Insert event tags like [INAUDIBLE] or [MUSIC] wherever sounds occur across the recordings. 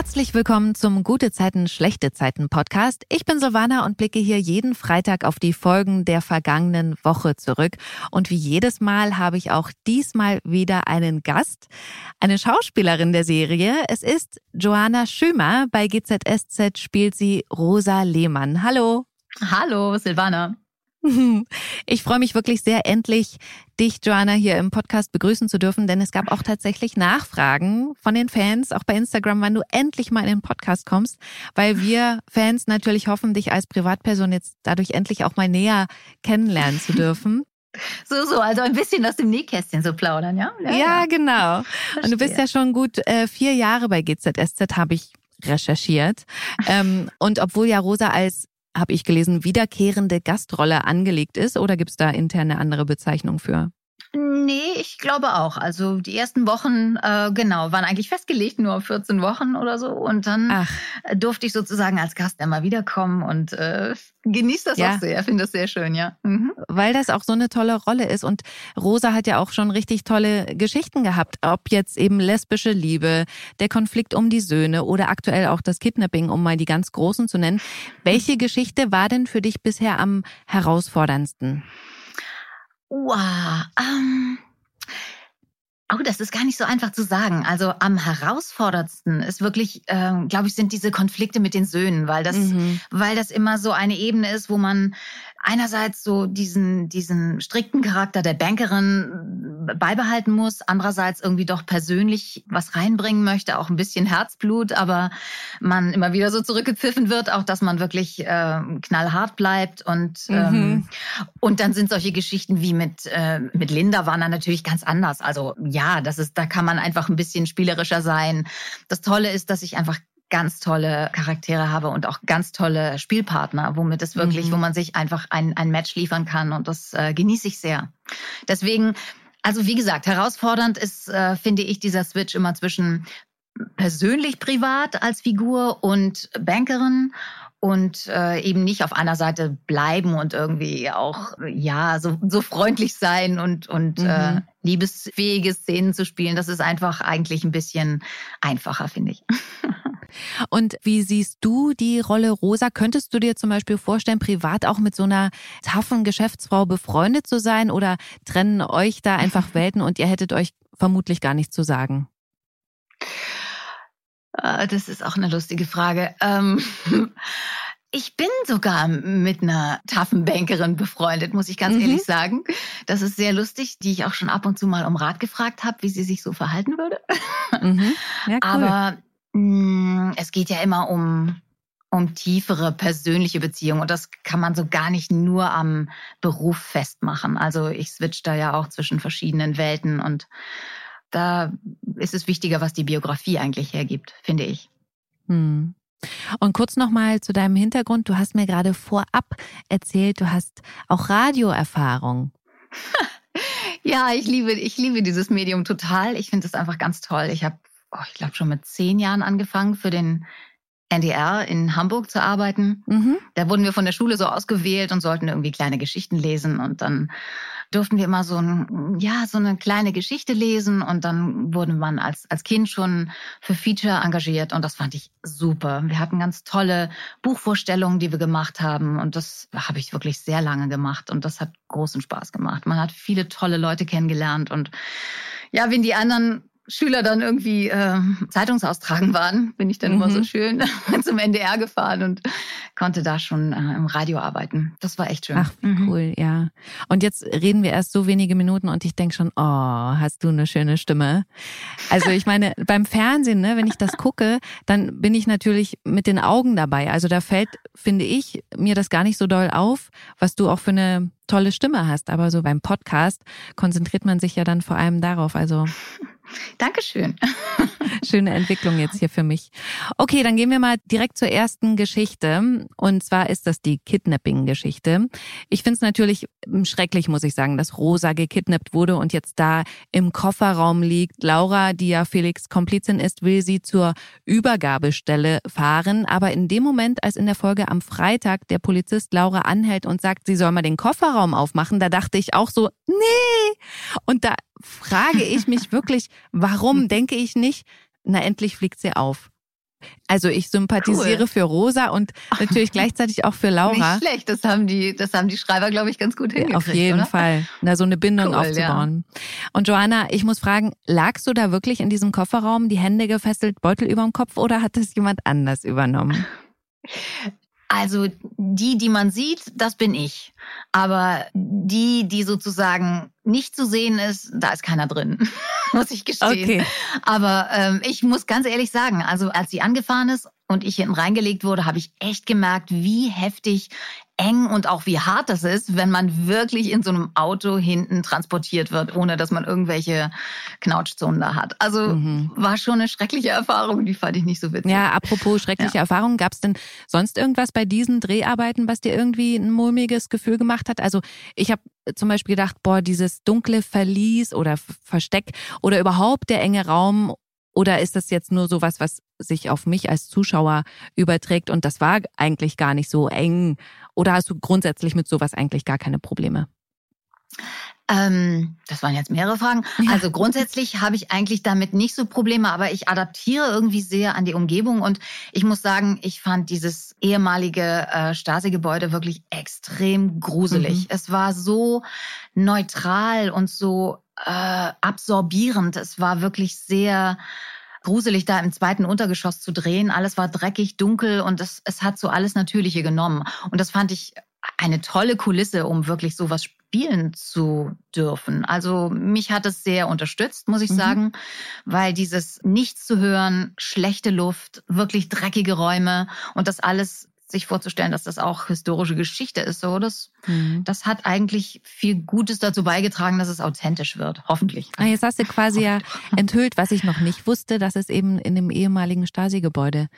Herzlich willkommen zum Gute Zeiten, schlechte Zeiten Podcast. Ich bin Silvana und blicke hier jeden Freitag auf die Folgen der vergangenen Woche zurück. Und wie jedes Mal habe ich auch diesmal wieder einen Gast, eine Schauspielerin der Serie. Es ist Joanna Schümer. Bei GZSZ spielt sie Rosa Lehmann. Hallo. Hallo, Silvana. Ich freue mich wirklich sehr, endlich dich, Joanna, hier im Podcast begrüßen zu dürfen, denn es gab auch tatsächlich Nachfragen von den Fans, auch bei Instagram, wann du endlich mal in den Podcast kommst, weil wir Fans natürlich hoffen, dich als Privatperson jetzt dadurch endlich auch mal näher kennenlernen zu dürfen. So, so, also ein bisschen aus dem Nähkästchen so plaudern, ja? Ja, ja genau. Verstehe. [LAUGHS] Und du bist ja schon gut äh, vier Jahre bei GZSZ, habe ich recherchiert. ähm, und obwohl ja Rosa als habe ich gelesen, wiederkehrende Gastrolle angelegt ist oder gibt es da interne andere Bezeichnung für? Nee, ich glaube auch. Also die ersten Wochen, äh, genau, waren eigentlich festgelegt, nur 14 Wochen oder so. Und dann Ach. durfte ich sozusagen als Gast immer wiederkommen und äh, genieße das ja. auch sehr. Finde das sehr schön, ja. Mhm. Weil das auch so eine tolle Rolle ist. Und Rosa hat ja auch schon richtig tolle Geschichten gehabt. Ob jetzt eben lesbische Liebe, der Konflikt um die Söhne oder aktuell auch das Kidnapping, um mal die ganz großen zu nennen. Welche Geschichte war denn für dich bisher am herausforderndsten? Wow. Ähm, oh, das ist gar nicht so einfach zu sagen. Also am herausforderndsten ist wirklich, ähm, glaube ich, sind diese Konflikte mit den Söhnen, weil das, mhm. weil das immer so eine Ebene ist, wo man einerseits so diesen, diesen strikten Charakter der Bankerin beibehalten muss, andererseits irgendwie doch persönlich was reinbringen möchte, auch ein bisschen Herzblut, aber man immer wieder so zurückgepfiffen wird, auch dass man wirklich äh, knallhart bleibt und mhm. ähm, und dann sind solche Geschichten wie mit äh, mit Linda waren dann natürlich ganz anders. Also ja, das ist, da kann man einfach ein bisschen spielerischer sein. Das Tolle ist, dass ich einfach ganz tolle Charaktere habe und auch ganz tolle Spielpartner, womit es wirklich, mhm. wo man sich einfach ein, ein Match liefern kann und das äh, genieße ich sehr. Deswegen, also wie gesagt, herausfordernd ist, äh, finde ich, dieser Switch immer zwischen persönlich privat als Figur und Bankerin und äh, eben nicht auf einer Seite bleiben und irgendwie auch ja so, so freundlich sein und und äh, mhm. äh, liebesfähige Szenen zu spielen. Das ist einfach eigentlich ein bisschen einfacher, finde ich. [LAUGHS] Und wie siehst du die Rolle Rosa? Könntest du dir zum Beispiel vorstellen, privat auch mit so einer taffen Geschäftsfrau befreundet zu sein oder trennen euch da einfach Welten und ihr hättet euch vermutlich gar nichts zu sagen? Ah, das ist auch eine lustige Frage. Ähm, [LAUGHS] ich bin sogar mit einer taffen Bankerin befreundet, muss ich ganz mhm. ehrlich sagen. Das ist sehr lustig, die ich auch schon ab und zu mal um Rat gefragt habe, wie sie sich so verhalten würde. [LAUGHS] Mhm. Ja, cool. Aber mh, mm, es geht ja immer um um tiefere persönliche Beziehungen und das kann man so gar nicht nur am Beruf festmachen. Also ich switch da ja auch zwischen verschiedenen Welten und da ist es wichtiger, was die Biografie eigentlich hergibt, finde ich. Hm. Und kurz nochmal zu deinem Hintergrund. Du hast mir gerade vorab erzählt, du hast auch Radioerfahrung. [LAUGHS] ja, ich liebe, ich liebe dieses Medium total. Ich finde es einfach ganz toll. Ich habe, oh, ich glaube, schon mit zehn Jahren angefangen für den NDR in Hamburg zu arbeiten. Mhm. Da wurden wir von der Schule so ausgewählt und sollten irgendwie kleine Geschichten lesen und dann durften wir immer so ein, ja, so eine kleine Geschichte lesen und dann wurde man als, als Kind schon für Feature engagiert und das fand ich super. Wir hatten ganz tolle Buchvorstellungen, die wir gemacht haben und das habe ich wirklich sehr lange gemacht und das hat großen Spaß gemacht. Man hat viele tolle Leute kennengelernt und ja, wenn die anderen Schüler dann irgendwie äh, Zeitungsaustragen waren, bin ich dann mhm. immer so mhm. schön [LAUGHS] zum NDR gefahren und konnte da schon äh, im Radio arbeiten. Das war echt schön. Ach, mhm. cool, ja. Und jetzt reden wir erst so wenige Minuten und ich denke schon, oh, hast du eine schöne Stimme. Also ich meine, [LAUGHS] beim Fernsehen, ne, wenn ich das gucke, dann bin ich natürlich mit den Augen dabei. Also da fällt, finde ich, mir das gar nicht so doll auf, was du auch für eine tolle Stimme hast. Aber so beim Podcast konzentriert man sich ja dann vor allem darauf. Also Dankeschön. [LAUGHS] Schöne Entwicklung jetzt hier für mich. Okay, dann gehen wir mal direkt zur ersten Geschichte. Und zwar ist das die Kidnapping-Geschichte. Ich finde es natürlich schrecklich, muss ich sagen, dass Rosa gekidnappt wurde und jetzt da im Kofferraum liegt. Laura, die ja Felix Komplizin ist, will sie zur Übergabestelle fahren. Aber in dem Moment, als in der Folge am Freitag der Polizist Laura anhält und sagt, sie soll mal den Kofferraum aufmachen, da dachte ich auch so, nee. Und da frage ich mich [LAUGHS] wirklich, warum denke ich nicht, na endlich fliegt sie auf. Also ich sympathisiere cool. für Rosa und [LAUGHS] natürlich gleichzeitig auch für Laura. Nicht schlecht, das haben die, das haben die Schreiber, glaube ich, ganz gut hingekriegt. Auf jeden oder? Fall, da so eine Bindung cool, aufzubauen. Ja. Und Joanna, ich muss fragen, lagst du da wirklich in diesem Kofferraum, die Hände gefesselt, Beutel über dem Kopf oder hat das jemand anders übernommen? Also die, die man sieht, das bin ich. Aber die, die sozusagen nicht zu sehen ist, da ist keiner drin, [LAUGHS] muss ich gestehen. Okay. Aber ähm, ich muss ganz ehrlich sagen, also als sie angefahren ist und ich hinten reingelegt wurde, habe ich echt gemerkt, wie heftig eng und auch wie hart das ist, wenn man wirklich in so einem Auto hinten transportiert wird, ohne dass man irgendwelche Knautschzonen da hat. Also mhm. war schon eine schreckliche Erfahrung, die fand ich nicht so witzig. Ja, apropos schreckliche ja. Erfahrungen, gab es denn sonst irgendwas bei diesen Dreharbeiten, was dir irgendwie ein mulmiges Gefühl gemacht hat? Also ich habe zum Beispiel gedacht, boah, dieses dunkle Verlies oder Versteck oder überhaupt der enge Raum oder ist das jetzt nur sowas, was sich auf mich als Zuschauer überträgt und das war eigentlich gar nicht so eng? Oder hast du grundsätzlich mit sowas eigentlich gar keine Probleme? Ähm, das waren jetzt mehrere Fragen. Ja. Also grundsätzlich habe ich eigentlich damit nicht so Probleme, aber ich adaptiere irgendwie sehr an die Umgebung und ich muss sagen, ich fand dieses ehemalige äh, Stasi-Gebäude wirklich extrem gruselig. Mhm. Es war so neutral und so äh, absorbierend. Es war wirklich sehr gruselig, da im zweiten Untergeschoss zu drehen. Alles war dreckig, dunkel und es, es hat so alles Natürliche genommen. Und das fand ich eine tolle Kulisse, um wirklich sowas spielen zu dürfen. Also mich hat es sehr unterstützt, muss ich mhm. sagen, weil dieses Nichts zu hören, schlechte Luft, wirklich dreckige Räume und das alles sich vorzustellen, dass das auch historische Geschichte ist. So, das, mhm. das hat eigentlich viel Gutes dazu beigetragen, dass es authentisch wird. Hoffentlich. Ah, jetzt hast du quasi ja enthüllt, was ich noch nicht wusste, dass es eben in dem ehemaligen Stasi-Gebäude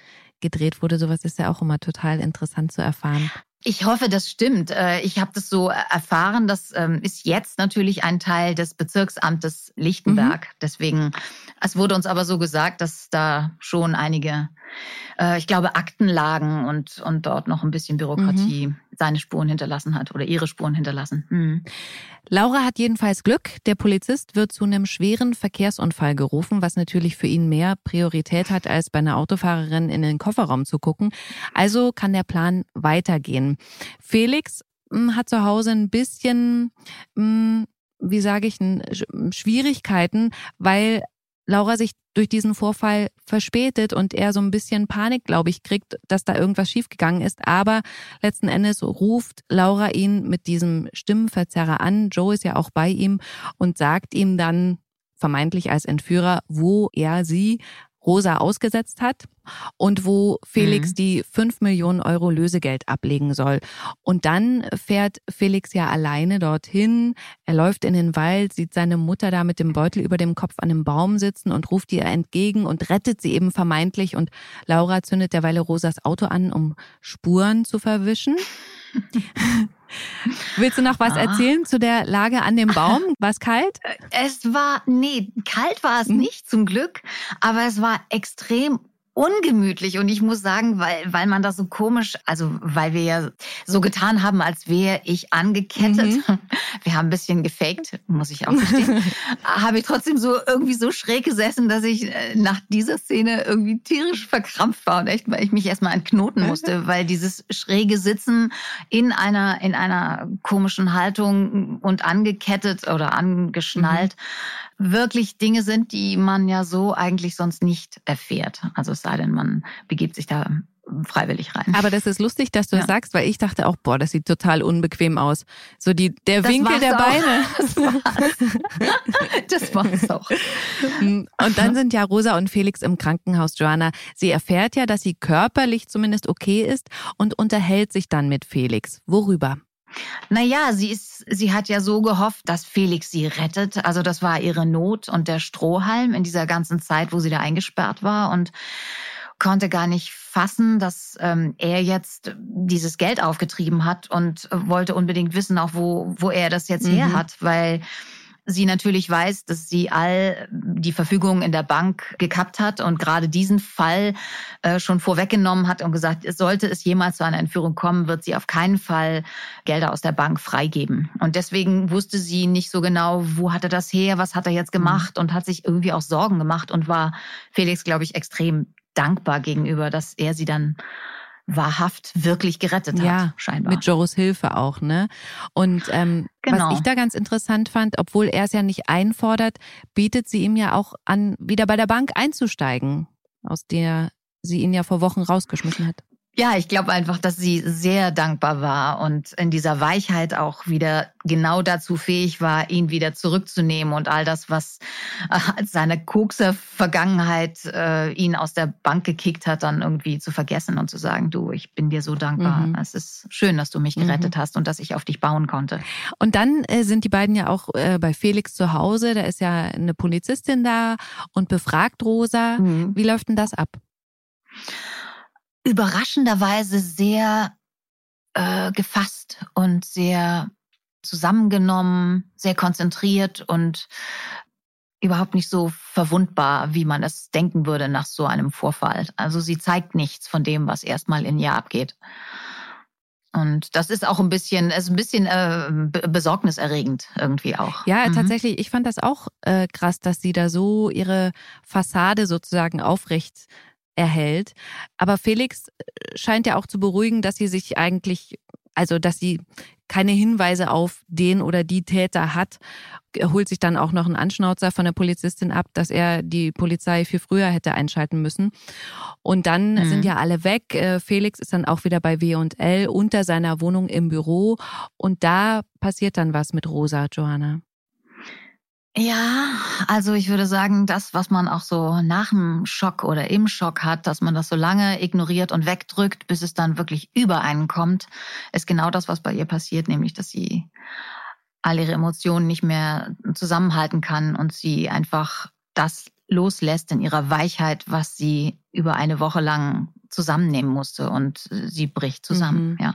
gedreht wurde. Sowas ist ja auch immer total interessant zu erfahren. Ich hoffe, das stimmt. Äh, ich habe das so erfahren. Das ähm, ist jetzt natürlich ein Teil des Bezirksamtes Lichtenberg. Mhm. Deswegen, es wurde uns aber so gesagt, dass da schon einige äh, ich glaube, Akten lagen und, und dort noch ein bisschen Bürokratie mhm. seine Spuren hinterlassen hat oder ihre Spuren hinterlassen. Mhm. Laura hat jedenfalls Glück. Der Polizist wird zu einem schweren Verkehrsunfall gerufen, was natürlich für ihn mehr Priorität hat, als bei einer Autofahrerin in den Kofferraum zu gucken. Also kann der Plan weitergehen. Felix hm, hat zu Hause ein bisschen, hm, wie sage ich, Schwierigkeiten, weil Laura sich durch diesen Vorfall verspätet und er so ein bisschen Panik, glaube ich, kriegt, dass da irgendwas schiefgegangen ist. Aber letzten Endes ruft Laura ihn mit diesem Stimmenverzerrer an. Joe ist ja auch bei ihm und sagt ihm dann vermeintlich als Entführer, wo er sie Rosa ausgesetzt hat und wo Felix mhm. die fünf Millionen Euro Lösegeld ablegen soll. Und dann fährt Felix ja alleine dorthin. Er läuft in den Wald, sieht seine Mutter da mit dem Beutel über dem Kopf an einem Baum sitzen und ruft ihr entgegen und rettet sie eben vermeintlich. Und Laura zündet derweile Rosas Auto an, um Spuren zu verwischen. [LAUGHS] Willst du noch was ah. erzählen zu der Lage an dem Baum? [LAUGHS] War es kalt? Es war, nee, kalt war es hm. nicht zum Glück, aber es war extrem ungemütlich und ich muss sagen, weil, weil man das so komisch, also weil wir ja so getan haben, als wäre ich angekettet. Mhm. [LAUGHS] Wir haben ein bisschen gefaked, muss ich auch gestehen. [LAUGHS] habe ich trotzdem so irgendwie so schräg gesessen, dass ich äh, nach dieser Szene irgendwie tierisch verkrampft war und echt, weil ich mich erstmal entknoten musste, weil dieses schräge Sitzen in einer, in einer komischen Haltung und angekettet oder angeschnallt, mhm wirklich Dinge sind, die man ja so eigentlich sonst nicht erfährt. Also es sei denn, man begibt sich da freiwillig rein. Aber das ist lustig, dass du ja. das sagst, weil ich dachte auch, boah, das sieht total unbequem aus. So die, der das Winkel der auch. Beine. [LAUGHS] Das war's. das war's auch. Und dann sind ja Rosa und Felix im Krankenhaus, Joanna. Sie erfährt ja, dass sie körperlich zumindest okay ist und unterhält sich dann mit Felix. Worüber? Naja, sie ist, sie hat ja so gehofft, dass Felix sie rettet. Also das war ihre Not und der Strohhalm in dieser ganzen Zeit, wo sie da eingesperrt war und konnte gar nicht fassen, dass ähm, er jetzt dieses Geld aufgetrieben hat und wollte unbedingt wissen, auch wo, wo er das jetzt mhm. her hat, weil sie natürlich weiß, dass sie all die Verfügungen in der Bank gekappt hat und gerade diesen Fall äh, schon vorweggenommen hat und gesagt, sollte es jemals zu einer Entführung kommen, wird sie auf keinen Fall Gelder aus der Bank freigeben. Und deswegen wusste sie nicht so genau, wo hat er das her, was hat er jetzt gemacht und hat sich irgendwie auch Sorgen gemacht und war Felix, glaube ich, extrem dankbar gegenüber, dass er sie dann wahrhaft wirklich gerettet hat, ja, scheinbar. Mit Joros Hilfe auch, ne? Und ähm, genau. was ich da ganz interessant fand, obwohl er es ja nicht einfordert, bietet sie ihm ja auch an, wieder bei der Bank einzusteigen, aus der sie ihn ja vor Wochen rausgeschmissen hat. Ja, ich glaube einfach, dass sie sehr dankbar war und in dieser Weichheit auch wieder genau dazu fähig war, ihn wieder zurückzunehmen und all das, was äh, seine Kokser-Vergangenheit äh, ihn aus der Bank gekickt hat, dann irgendwie zu vergessen und zu sagen, du, ich bin dir so dankbar. Mhm. Es ist schön, dass du mich gerettet mhm. hast und dass ich auf dich bauen konnte. Und dann äh, sind die beiden ja auch äh, bei Felix zu Hause. Da ist ja eine Polizistin da und befragt Rosa. Mhm. Wie läuft denn das ab? Überraschenderweise sehr äh, gefasst und sehr zusammengenommen, sehr konzentriert und überhaupt nicht so verwundbar, wie man es denken würde nach so einem Vorfall. Also sie zeigt nichts von dem, was erstmal in ihr abgeht. Und das ist auch ein bisschen, ist ein bisschen äh, besorgniserregend irgendwie auch. Ja, mhm. tatsächlich. Ich fand das auch äh, krass, dass sie da so ihre Fassade sozusagen aufrecht erhält. Aber Felix äh, scheint ja auch zu beruhigen, dass sie sich eigentlich, also dass sie keine Hinweise auf den oder die Täter hat. Er holt sich dann auch noch einen Anschnauzer von der Polizistin ab, dass er die Polizei viel früher hätte einschalten müssen. Und dann mhm. sind ja alle weg. Äh, Felix ist dann auch wieder bei W&L unter seiner Wohnung im Büro. Und da passiert dann was mit Rosa, Johanna. Ja, also ich würde sagen, das, was man auch so nach dem Schock oder im Schock hat, dass man das so lange ignoriert und wegdrückt, bis es dann wirklich über einen kommt, ist genau das, was bei ihr passiert, nämlich dass sie all ihre Emotionen nicht mehr zusammenhalten kann und sie einfach das loslässt in ihrer Weichheit, was sie über eine Woche lang zusammennehmen musste und sie bricht zusammen, mhm. ja.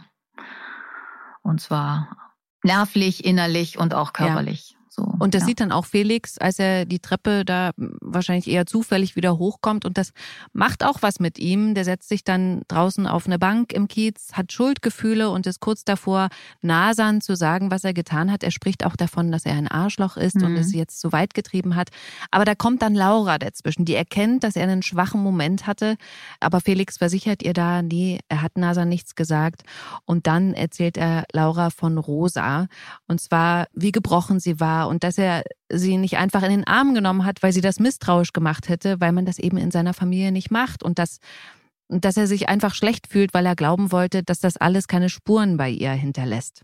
Und zwar nervlich, innerlich und auch körperlich. Ja. So, und das ja. sieht dann auch Felix, als er die Treppe da wahrscheinlich eher zufällig wieder hochkommt. Und das macht auch was mit ihm. Der setzt sich dann draußen auf eine Bank im Kiez, hat Schuldgefühle und ist kurz davor, Nasan zu sagen, was er getan hat. Er spricht auch davon, dass er ein Arschloch ist mhm. und es jetzt zu weit getrieben hat. Aber da kommt dann Laura dazwischen, die erkennt, dass er einen schwachen Moment hatte. Aber Felix versichert ihr da, nee, er hat Nasan nichts gesagt. Und dann erzählt er Laura von Rosa. Und zwar, wie gebrochen sie war und dass er sie nicht einfach in den Arm genommen hat, weil sie das misstrauisch gemacht hätte, weil man das eben in seiner Familie nicht macht und dass, dass er sich einfach schlecht fühlt, weil er glauben wollte, dass das alles keine Spuren bei ihr hinterlässt.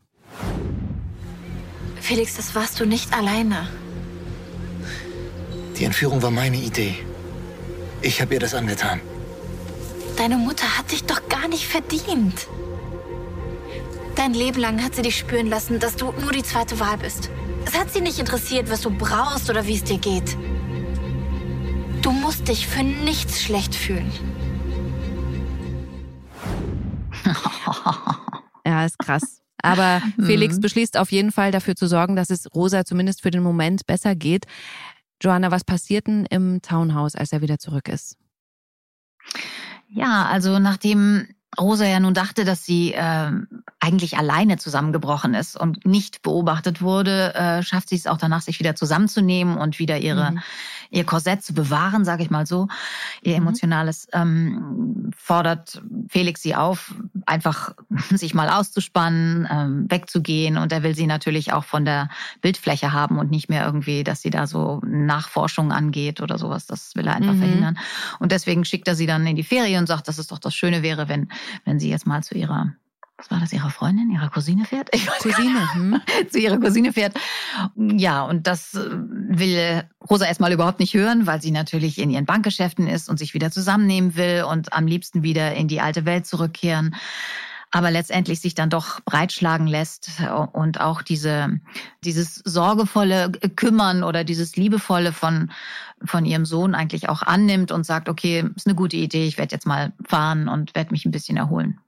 Felix, das warst du nicht alleine. Die Entführung war meine Idee. Ich habe ihr das angetan. Deine Mutter hat dich doch gar nicht verdient. Dein Leben lang hat sie dich spüren lassen, dass du nur die zweite Wahl bist. Es hat sie nicht interessiert, was du brauchst oder wie es dir geht. Du musst dich für nichts schlecht fühlen. [LAUGHS] ja, ist krass. Aber Felix mhm. beschließt auf jeden Fall dafür zu sorgen, dass es Rosa zumindest für den Moment besser geht. Joanna, was passiert denn im Townhouse, als er wieder zurück ist? Ja, also nachdem Rosa ja nun dachte, dass sie äh, eigentlich alleine zusammengebrochen ist und nicht beobachtet wurde, äh, schafft sie es auch danach, sich wieder zusammenzunehmen und wieder ihre, mhm. Ihr Korsett zu bewahren, sage ich mal so, ihr mhm. emotionales, ähm, fordert Felix sie auf, einfach [LAUGHS] sich mal auszuspannen, ähm, wegzugehen und er will sie natürlich auch von der Bildfläche haben und nicht mehr irgendwie, dass sie da so Nachforschung angeht oder sowas, das will er einfach mhm. verhindern. Und deswegen schickt er sie dann in die Ferien und sagt, dass es doch das Schöne wäre, wenn, wenn sie jetzt mal zu ihrer was war das, ihrer Freundin, ihrer Cousine fährt? Ich Cousine, hm? [LAUGHS] zu ihrer Cousine fährt. Ja, und das äh, will Rosa erstmal überhaupt nicht hören, weil sie natürlich in ihren Bankgeschäften ist und sich wieder zusammennehmen will und am liebsten wieder in die alte Welt zurückkehren. aber letztendlich sich dann doch breitschlagen lässt und auch diese, dieses sorgevolle Kümmern oder dieses liebevolle von, von ihrem Sohn eigentlich auch annimmt und sagt, okay, ist eine gute Idee, ich werde jetzt mal fahren und werde mich ein bisschen erholen.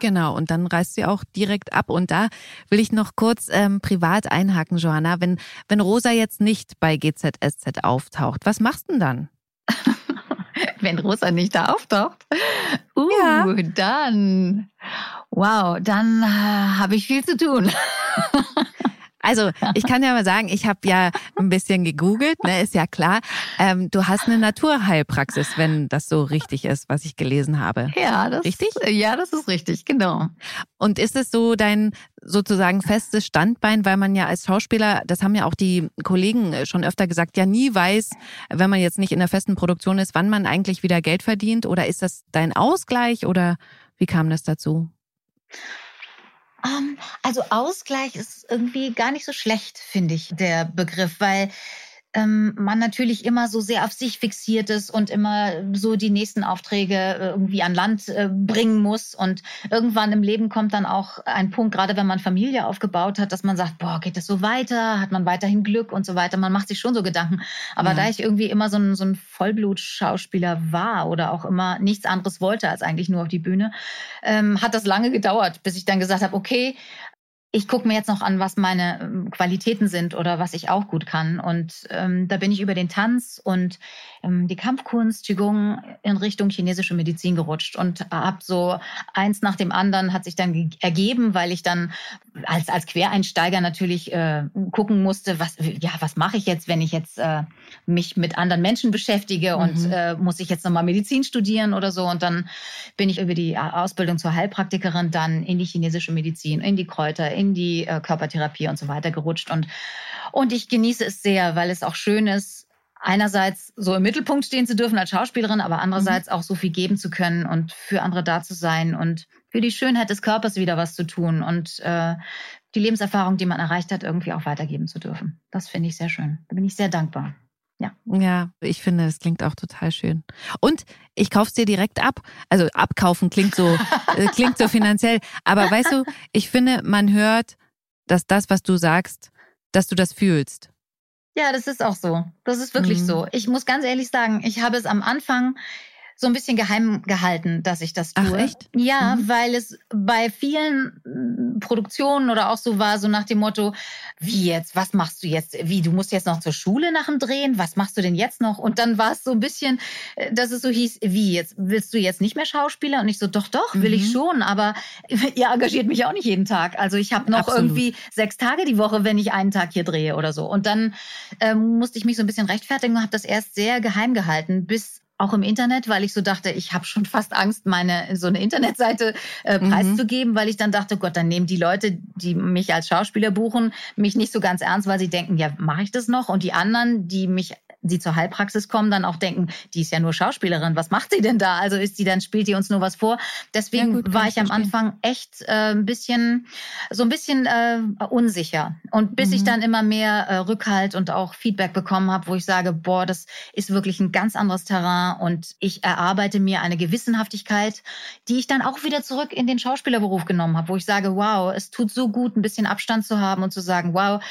Genau, und dann reist sie auch direkt ab. Und da will ich noch kurz ähm, privat einhaken, Johanna. Wenn, wenn Rosa jetzt nicht bei GZSZ auftaucht, was machst du denn dann? [LAUGHS] wenn Rosa nicht da auftaucht? Uh, ja. dann, wow, dann äh, habe ich viel zu tun. [LAUGHS] Also ich kann ja mal sagen, ich habe ja ein bisschen gegoogelt, ne, ist ja klar. Ähm, du hast eine Naturheilpraxis, wenn das so richtig ist, was ich gelesen habe. Ja, das richtig. Ja, das ist richtig, genau. Und ist es so dein sozusagen festes Standbein, weil man ja als Schauspieler, das haben ja auch die Kollegen schon öfter gesagt, ja nie weiß, wenn man jetzt nicht in der festen Produktion ist, wann man eigentlich wieder Geld verdient? Oder ist das dein Ausgleich oder wie kam das dazu? Um, ähm, also Ausgleich ist irgendwie gar nicht so schlecht, finde ich, der Begriff, weil ähm, man natürlich immer so sehr auf sich fixiert ist und immer so die nächsten Aufträge äh, irgendwie an Land äh, bringen muss. Und irgendwann im Leben kommt dann auch ein Punkt, gerade wenn man Familie aufgebaut hat, dass man sagt, boah, geht das so weiter? Hat man weiterhin Glück und so weiter? Man macht sich schon so Gedanken. Aber ja. da ich irgendwie immer so ein, so ein Vollblutschauspieler war oder auch immer nichts anderes wollte als eigentlich nur auf die Bühne, ähm, hat das lange gedauert, bis ich dann gesagt habe, okay, ich gucke mir jetzt noch an, was meine ähm, Qualitäten sind oder was ich auch gut kann. Und ähm, da bin ich über den Tanz und ähm, die Kampfkunst, Qigong in Richtung chinesische Medizin gerutscht und habe so eins nach dem anderen hat sich dann ergeben, weil ich dann als, als Quereinsteiger natürlich äh, gucken musste, was, ja, was mache ich jetzt, wenn ich jetzt äh, mich mit anderen Menschen beschäftige mhm. und äh, muss ich jetzt nochmal Medizin studieren oder so. Und dann bin ich über die Ausbildung zur Heilpraktikerin dann in die chinesische Medizin, in die Kräuter, in die äh, Körpertherapie und so weiter gerutscht. Und, und ich genieße es sehr, weil es auch schön ist, einerseits so im Mittelpunkt stehen zu dürfen als Schauspielerin, aber andererseits mhm. auch so viel geben zu können und für andere da zu sein und für die Schönheit des Körpers wieder was zu tun und äh, die Lebenserfahrung, die man erreicht hat, irgendwie auch weitergeben zu dürfen. Das finde ich sehr schön. Da bin ich sehr dankbar. Ja. ja, ich finde, es klingt auch total schön. Und ich kauf's dir direkt ab. Also abkaufen klingt so, [LAUGHS] äh, klingt so finanziell. Aber weißt du, ich finde, man hört, dass das, was du sagst, dass du das fühlst. Ja, das ist auch so. Das ist wirklich mhm. so. Ich muss ganz ehrlich sagen, ich habe es am Anfang so ein bisschen geheim gehalten, dass ich das tue. Ach, echt? Ja, mhm. weil es bei vielen mm, Produktionen oder auch so war, so nach dem Motto, wie jetzt, was machst du jetzt? Wie, du musst jetzt noch zur Schule nach dem Drehen? Was machst du denn jetzt noch? Und dann war es so ein bisschen, äh, dass es so hieß, wie jetzt, willst du jetzt nicht mehr Schauspieler? Und ich so, doch, doch, will mhm. ich schon, aber [LAUGHS] ihr engagiert mich auch nicht jeden Tag. Also ich habe noch Absolut. irgendwie sechs Tage die Woche, wenn ich einen Tag hier drehe oder so. Und dann ähm, musste ich mich so ein bisschen rechtfertigen und habe das erst sehr geheim gehalten, bis auch im Internet, weil ich so dachte, ich habe schon fast Angst, meine so eine Internetseite äh, mhm. preiszugeben, weil ich dann dachte, Gott, dann nehmen die Leute, die mich als Schauspieler buchen, mich nicht so ganz ernst, weil sie denken, ja, mache ich das noch? Und die anderen, die mich die zur Heilpraxis kommen, dann auch denken, die ist ja nur Schauspielerin, was macht sie denn da? Also ist die dann, spielt die uns nur was vor? Deswegen ja, gut, war ich, am Anfang echt äh, ein bisschen, so ein bisschen äh, unsicher. Und bis mhm. ich dann immer mehr äh, Rückhalt und auch Feedback bekommen habe, wo ich sage, boah, das ist wirklich ein ganz anderes Terrain und ich erarbeite mir eine Gewissenhaftigkeit, die ich dann auch wieder zurück in den Schauspielerberuf genommen habe, wo ich sage, wow, es tut so gut, ein bisschen Abstand zu haben und zu sagen, wow,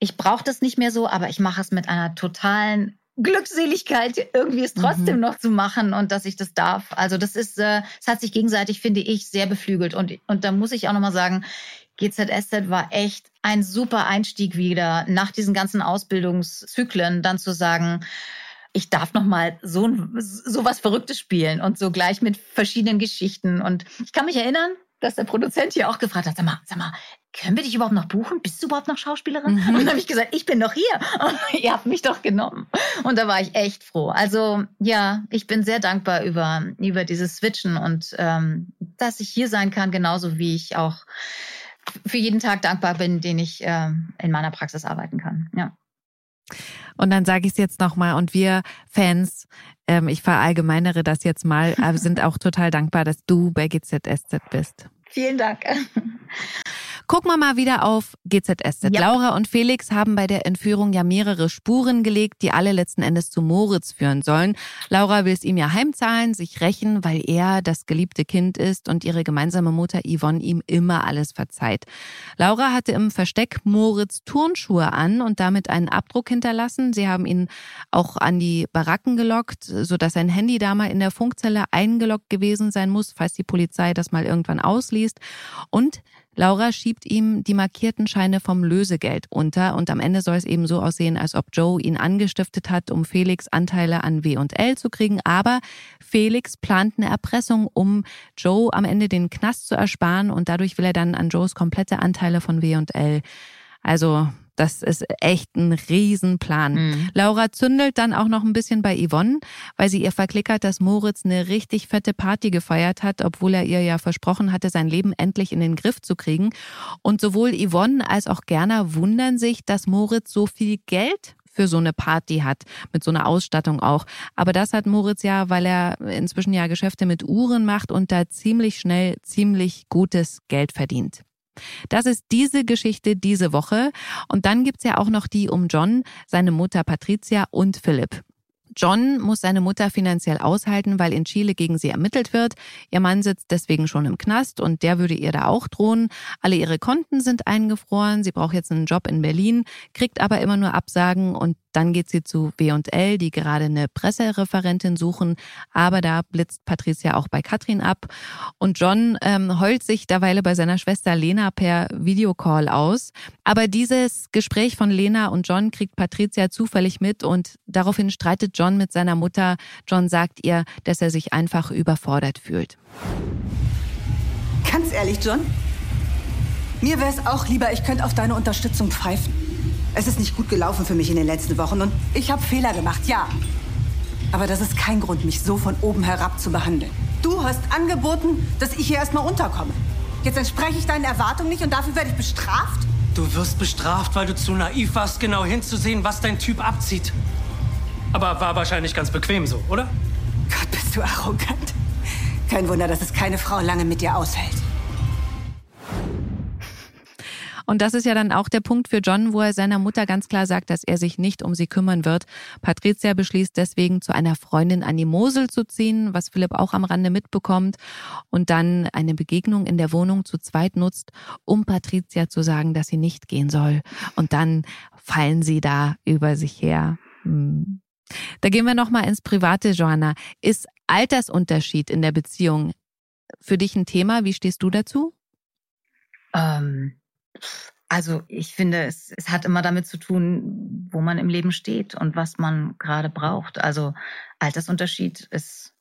ich brauche das nicht mehr so, aber ich mache es mit einer totalen Glückseligkeit, irgendwie es trotzdem mhm. noch zu machen und dass ich das darf. Also das ist, äh, es hat sich gegenseitig, finde ich, sehr beflügelt. Und, und da muss ich auch nochmal sagen, GZSZ war echt ein super Einstieg wieder nach diesen ganzen Ausbildungszyklen, dann zu sagen, ich darf noch mal so, so was Verrücktes spielen und so gleich mit verschiedenen Geschichten. Und ich kann mich erinnern, dass der Produzent hier auch gefragt hat, sag mal, sag mal, können wir dich überhaupt noch buchen? Bist du überhaupt noch Schauspielerin? Mhm. Und dann habe ich gesagt, ich bin doch hier. Und [LAUGHS] ihr habt mich doch genommen. Und da war ich echt froh. Also ja, ich bin sehr dankbar über, über dieses Switchen und ähm, dass ich hier sein kann, genauso wie ich auch für jeden Tag dankbar bin, den ich äh, in meiner Praxis arbeiten kann. Ja. Und dann sage ich es jetzt nochmal und wir Fans, ähm, ich verallgemeinere das jetzt mal, äh, sind auch total dankbar, dass du bei GZSZ bist. Vielen Dank. Gucken wir mal wieder auf GZSZ. Ja. Laura und Felix haben bei der Entführung ja mehrere Spuren gelegt, die alle letzten Endes zu Moritz führen sollen. Laura will es ihm ja heimzahlen, sich rächen, weil er das geliebte Kind ist und ihre gemeinsame Mutter Yvonne ihm immer alles verzeiht. Laura hatte im Versteck Moritz Turnschuhe an und damit einen Abdruck hinterlassen. Sie haben ihn auch an die Baracken gelockt, sodass sein Handy da mal in der Funkzelle eingeloggt gewesen sein muss, falls die Polizei das mal irgendwann ausliest. Und Laura schiebt ihm die markierten Scheine vom Lösegeld unter und am Ende soll es eben so aussehen, als ob Joe ihn angestiftet hat, um Felix Anteile an W&L zu kriegen. Aber Felix plant eine Erpressung, um Joe am Ende den Knast zu ersparen und dadurch will er dann an Joes komplette Anteile von W&L. Also das ist echt ein Riesenplan. Mhm. Laura zündelt dann auch noch ein bisschen bei Yvonne, weil sie ihr verklickert, dass Moritz eine richtig fette Party gefeiert hat, obwohl er ihr ja versprochen hatte, sein Leben endlich in den Griff zu kriegen. Und sowohl Yvonne als auch Gerner wundern sich, dass Moritz so viel Geld für so eine Party hat, mit so einer Ausstattung auch. Aber das hat Moritz ja, weil er inzwischen ja Geschäfte mit Uhren macht und da ziemlich schnell ziemlich gutes Geld verdient. Das ist diese Geschichte diese Woche. Und dann gibt's ja auch noch die um John, seine Mutter Patricia und Philipp. John muss seine Mutter finanziell aushalten, weil in Chile gegen sie ermittelt wird. Ihr Mann sitzt deswegen schon im Knast und der würde ihr da auch drohen. Alle ihre Konten sind eingefroren. Sie braucht jetzt einen Job in Berlin, kriegt aber immer nur Absagen und dann geht sie zu W&L, die gerade eine Pressereferentin suchen. Aber da blitzt Patricia auch bei Katrin ab. Und John ähm, heult sich derweile bei seiner Schwester Lena per Videocall aus. Aber dieses Gespräch von Lena und John kriegt Patricia zufällig mit und daraufhin streitet John mit seiner Mutter. John sagt ihr, dass er sich einfach überfordert fühlt. Ganz ehrlich, John, mir wäre es auch lieber, ich könnte auf deine Unterstützung pfeifen. Es ist nicht gut gelaufen für mich in den letzten Wochen und ich habe Fehler gemacht, ja. Aber das ist kein Grund, mich so von oben herab zu behandeln. Du hast angeboten, dass ich hier erstmal unterkomme. Jetzt entspreche ich deinen Erwartungen nicht und dafür werde ich bestraft? Du wirst bestraft, weil du zu naiv warst, genau hinzusehen, was dein Typ abzieht. Aber war wahrscheinlich ganz bequem so, oder? Gott, bist du arrogant. Kein Wunder, dass es keine Frau lange mit dir aushält. Und das ist ja dann auch der Punkt für John, wo er seiner Mutter ganz klar sagt, dass er sich nicht um sie kümmern wird. Patricia beschließt deswegen, zu einer Freundin an die Mosel zu ziehen, was Philipp auch am Rande mitbekommt und dann eine Begegnung in der Wohnung zu zweit nutzt, um Patricia zu sagen, dass sie nicht gehen soll. Und dann fallen sie da über sich her. Hm. Da gehen wir nochmal ins Private, Joanna. Ist Altersunterschied in der Beziehung für dich ein Thema? Wie stehst du dazu? Ähm, also ich finde, es, es hat immer damit zu tun, wo man im Leben steht und was man gerade braucht. Also Altersunterschied ist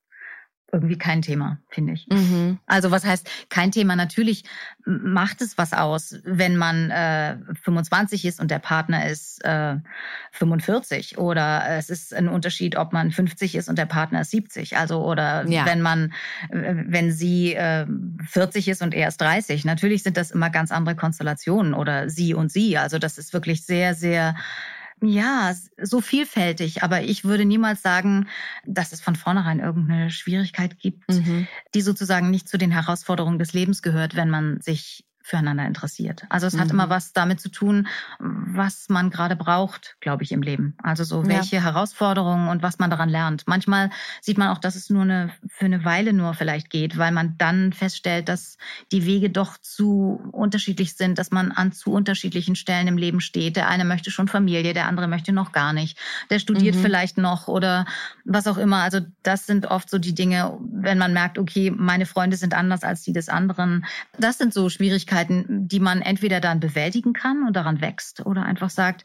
irgendwie kein Thema, finde ich. Mhm. Also was heißt kein Thema? Natürlich macht es was aus, wenn man äh, 25 ist und der Partner ist äh, 45 oder es ist ein Unterschied, ob man 50 ist und der Partner ist 70. Also oder ja. wenn man, wenn sie äh, 40 ist und er ist 30. Natürlich sind das immer ganz andere Konstellationen oder sie und sie. Also das ist wirklich sehr, sehr ja, so vielfältig, aber ich würde niemals sagen, dass es von vornherein irgendeine Schwierigkeit gibt, mhm. die sozusagen nicht zu den Herausforderungen des Lebens gehört, wenn man sich füreinander interessiert. Also es mhm. hat immer was damit zu tun, was man gerade braucht, glaube ich, im Leben. Also so welche ja. Herausforderungen und was man daran lernt. Manchmal sieht man auch, dass es nur eine, für eine Weile nur vielleicht geht, weil man dann feststellt, dass die Wege doch zu unterschiedlich sind, dass man an zu unterschiedlichen Stellen im Leben steht. Der eine möchte schon Familie, der andere möchte noch gar nicht. Der studiert mhm. vielleicht noch oder was auch immer. Also das sind oft so die Dinge, wenn man merkt, okay, meine Freunde sind anders als die des anderen. Das sind so Schwierigkeiten Schwierigkeiten, die man entweder dann bewältigen kann und daran wächst oder einfach sagt,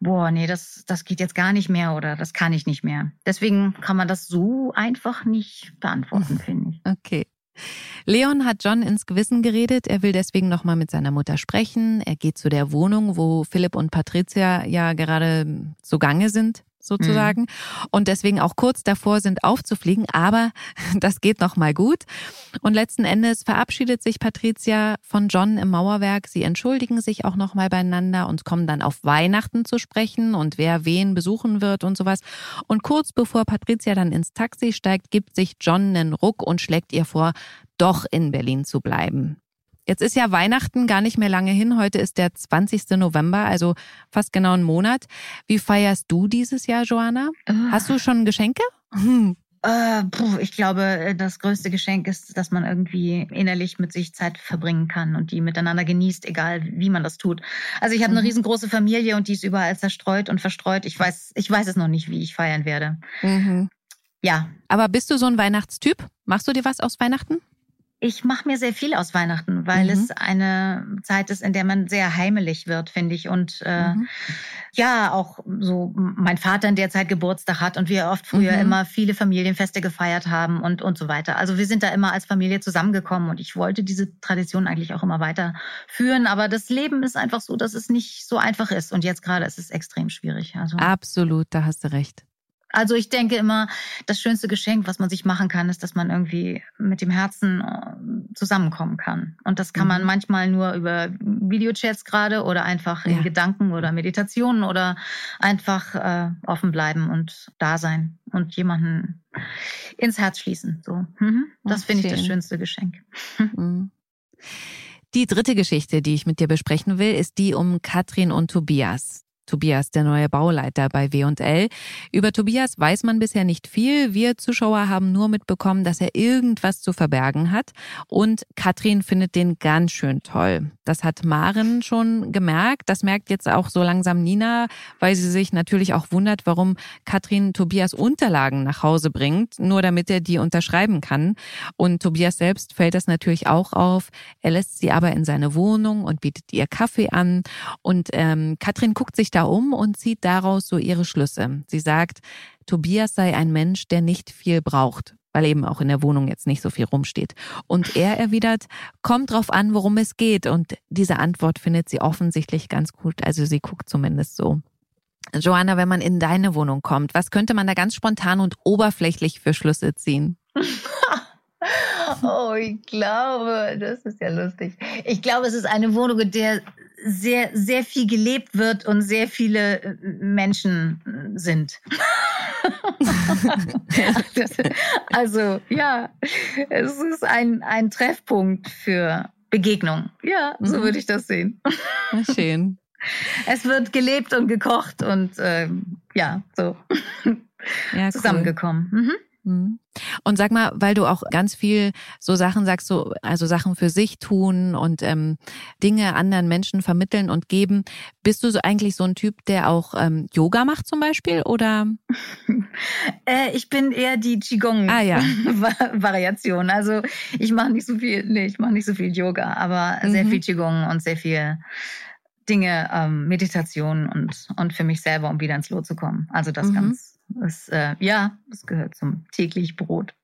boah, nee, das, das geht jetzt gar nicht mehr oder das kann ich nicht mehr. Deswegen kann man das so einfach nicht beantworten, [LAUGHS] finde ich. Okay. Leon hat John ins Gewissen geredet. Er will deswegen nochmal mit seiner Mutter sprechen. Er geht zu der Wohnung, wo Philipp und Patricia ja gerade zugange sind sozusagen mhm. und deswegen auch kurz davor sind aufzufliegen, aber [LAUGHS] das geht noch mal gut und letzten Endes verabschiedet sich Patricia von John im Mauerwerk. Sie entschuldigen sich auch noch mal beieinander und kommen dann auf Weihnachten zu sprechen und wer wen besuchen wird und sowas. Und kurz bevor Patricia dann ins Taxi steigt, gibt sich John einen Ruck und schlägt ihr vor, doch in Berlin zu bleiben. Jetzt ist ja Weihnachten gar nicht mehr lange hin. Heute ist der 20. November, also fast genau ein Monat. Wie feierst du dieses Jahr, Joanna? Hast du schon Geschenke? Hm. [LAUGHS] Äh, puh, ich glaube, das größte Geschenk ist, dass man irgendwie innerlich mit sich Zeit verbringen kann und die miteinander genießt, egal wie man das tut. Also ich habe mhm. eine riesengroße Familie und die ist überall zerstreut und verstreut. Ich weiß, ich weiß es noch nicht, wie ich feiern werde. Mhm. Ja. Aber bist du so ein Weihnachtstyp? Machst du dir was aus Weihnachten? Ich mache mir sehr viel aus Weihnachten, weil mhm. es eine Zeit ist, in der man sehr heimelig wird, finde ich. Und äh, mhm. ja, auch so mein Vater in der Zeit Geburtstag hat und wir oft früher mhm. immer viele Familienfeste gefeiert haben und, und so weiter. Also wir sind da immer als Familie zusammengekommen und ich wollte diese Tradition eigentlich auch immer weiterführen. Aber das Leben ist einfach so, dass es nicht so einfach ist. Und jetzt gerade ist es extrem schwierig. Also. Absolut, da hast du recht. Also ich denke immer, das schönste Geschenk, was man sich machen kann, ist, dass man irgendwie mit dem Herzen äh, zusammenkommen kann. Und das kann man mhm. manchmal nur über Videochats gerade oder einfach in Gedanken oder Meditationen oder einfach äh, offen bleiben und da sein und jemanden ins Herz schließen. So, mhm. das finde ich das schönste Geschenk. [LAUGHS] Mhm. Die dritte Geschichte, die ich mit dir besprechen will, ist die um Katrin und Tobias. Tobias, der neue Bauleiter bei W&L. Über Tobias weiß man bisher nicht viel. Wir Zuschauer haben nur mitbekommen, dass er irgendwas zu verbergen hat. Und Katrin findet den ganz schön toll. Das hat Maren schon gemerkt. Das merkt jetzt auch so langsam Nina, weil sie sich natürlich auch wundert, warum Katrin Tobias Unterlagen nach Hause bringt, nur damit er die unterschreiben kann. Und Tobias selbst fällt das natürlich auch auf. Er lässt sie aber in seine Wohnung und bietet ihr Kaffee an. Und ähm, Katrin guckt sich da um und zieht daraus so ihre Schlüsse. Sie sagt, Tobias sei ein Mensch, der nicht viel braucht, weil eben auch in der Wohnung jetzt nicht so viel rumsteht. Und er erwidert, kommt drauf an, worum es geht. Und diese Antwort findet sie offensichtlich ganz gut. Also sie guckt zumindest so. Joanna, wenn man in deine Wohnung kommt, was könnte man da ganz spontan und oberflächlich für Schlüsse ziehen? [LAUGHS] oh, ich glaube, das ist ja lustig. Ich glaube, es ist eine Wohnung, in der sehr, sehr viel gelebt wird und sehr viele äh, Menschen äh, sind. [LAUGHS] also ja, es ist ein, ein Treffpunkt für Begegnung. Ja, so mhm. würde ich das sehen. Schön. [LAUGHS] Es wird gelebt und gekocht und ähm, ja, so ja, zusammengekommen. Mhm. Mhm. Und sag mal, weil du auch ganz viel so Sachen sagst, so also Sachen für sich tun und ähm, Dinge anderen Menschen vermitteln und geben, bist du so eigentlich so ein Typ, der auch ähm, Yoga macht zum Beispiel oder? [LAUGHS] äh, ich bin eher die Qigong ah, ja. [LAUGHS] Variation. Also ich mache nicht so viel, nee, ich mache nicht so viel Yoga, aber mhm. sehr viel Qigong und sehr viel Dinge, ähm, Meditation und und für mich selber, um wieder ins Lot zu kommen. Also das mhm. ganz das, äh, ja, das gehört zum täglich Brot.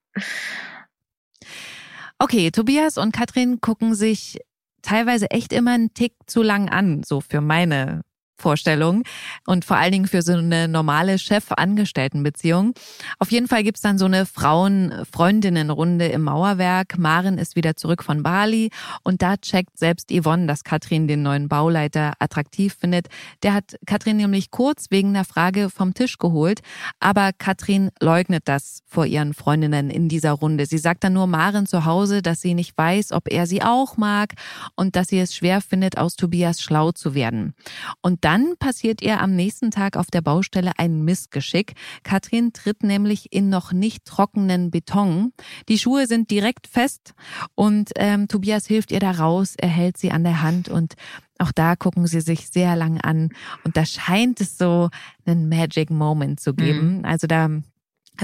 Okay, Tobias und Katrin gucken sich teilweise echt immer einen Tick zu lang an, so für meine Vorstellung und vor allen Dingen für so eine normale Chef-Angestellten-Beziehung. Auf jeden Fall gibt's dann so eine Frauen-Freundinnen-Runde im Mauerwerk. Maren ist wieder zurück von Bali und da checkt selbst Yvonne, dass Katrin den neuen Bauleiter attraktiv findet. Der hat Katrin nämlich kurz wegen einer Frage vom Tisch geholt, aber Katrin leugnet das vor ihren Freundinnen in dieser Runde. Sie sagt dann nur Maren zu Hause, dass sie nicht weiß, ob er sie auch mag und dass sie es schwer findet, aus Tobias schlau zu werden. Und dann passiert ihr am nächsten Tag auf der Baustelle ein Missgeschick. Katrin tritt nämlich in noch nicht trockenen Beton. Die Schuhe sind direkt fest und ähm, Tobias hilft ihr da raus. Er hält sie an der Hand und auch da gucken sie sich sehr lang an. Und da scheint es so einen Magic Moment zu geben. Mhm. Also da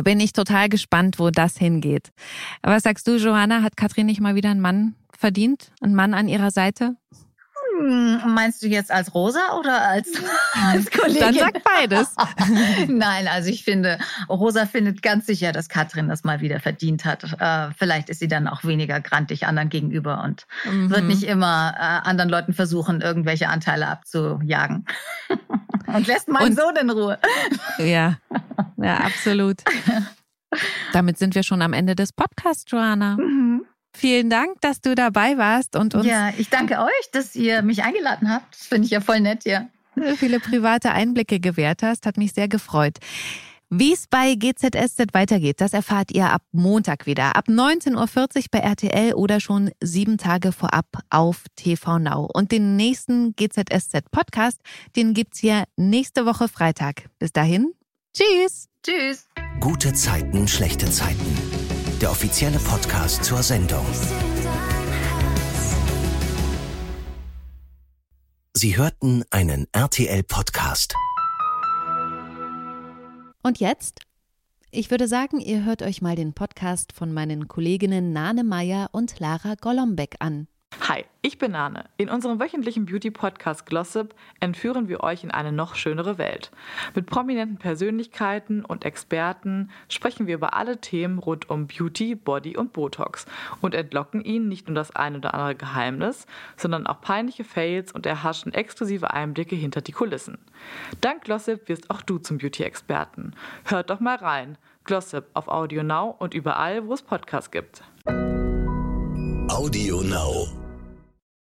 bin ich total gespannt, wo das hingeht. Was sagst du, Johanna? Hat Katrin nicht mal wieder einen Mann verdient? Einen Mann an ihrer Seite? Hm, meinst du jetzt als Rosa oder als, [LAUGHS] als Kollegin? Dann sag beides. [LAUGHS] Nein, also ich finde, Rosa findet ganz sicher, dass Katrin das mal wieder verdient hat. Äh, vielleicht ist sie dann auch weniger grantig anderen gegenüber und mhm. wird nicht immer äh, anderen Leuten versuchen, irgendwelche Anteile abzujagen. [LAUGHS] und lässt meinen Sohn in Ruhe. ja, ja, absolut. Damit sind wir schon am Ende des Podcasts, Joanna. Mhm. Vielen Dank, dass du dabei warst und uns. Ja, ich danke euch, dass ihr mich eingeladen habt. Das finde ich ja voll nett hier. Viele private Einblicke gewährt hast, hat mich sehr gefreut. Wie es bei GZSZ weitergeht, das erfahrt ihr ab Montag wieder. Ab 19.40 Uhr bei RTL oder schon sieben Tage vorab auf TV Now. Und den nächsten GZSZ Podcast, den gibt's hier nächste Woche Freitag. Bis dahin, tschüss. Tschüss. Gute Zeiten, schlechte Zeiten. Der offizielle Podcast zur Sendung. Sie hörten einen RTL-Podcast. Und jetzt? Ich würde sagen, ihr hört euch mal den Podcast von meinen Kolleginnen Nane Meyer und Lara Golombek an. Hi, ich bin Nane. In unserem wöchentlichen Beauty-Podcast Glossip entführen wir euch in eine noch schönere Welt. Mit prominenten Persönlichkeiten und Experten sprechen wir über alle Themen rund um Beauty, Body und Botox und entlocken ihnen nicht nur das ein oder andere Geheimnis, sondern auch peinliche Fails und erhaschen exklusive Einblicke hinter die Kulissen. Dank Glossip wirst auch du zum Beauty-Experten. Hört doch mal rein. Glossip auf Audio Now und überall, wo es Podcasts gibt. Audio Now.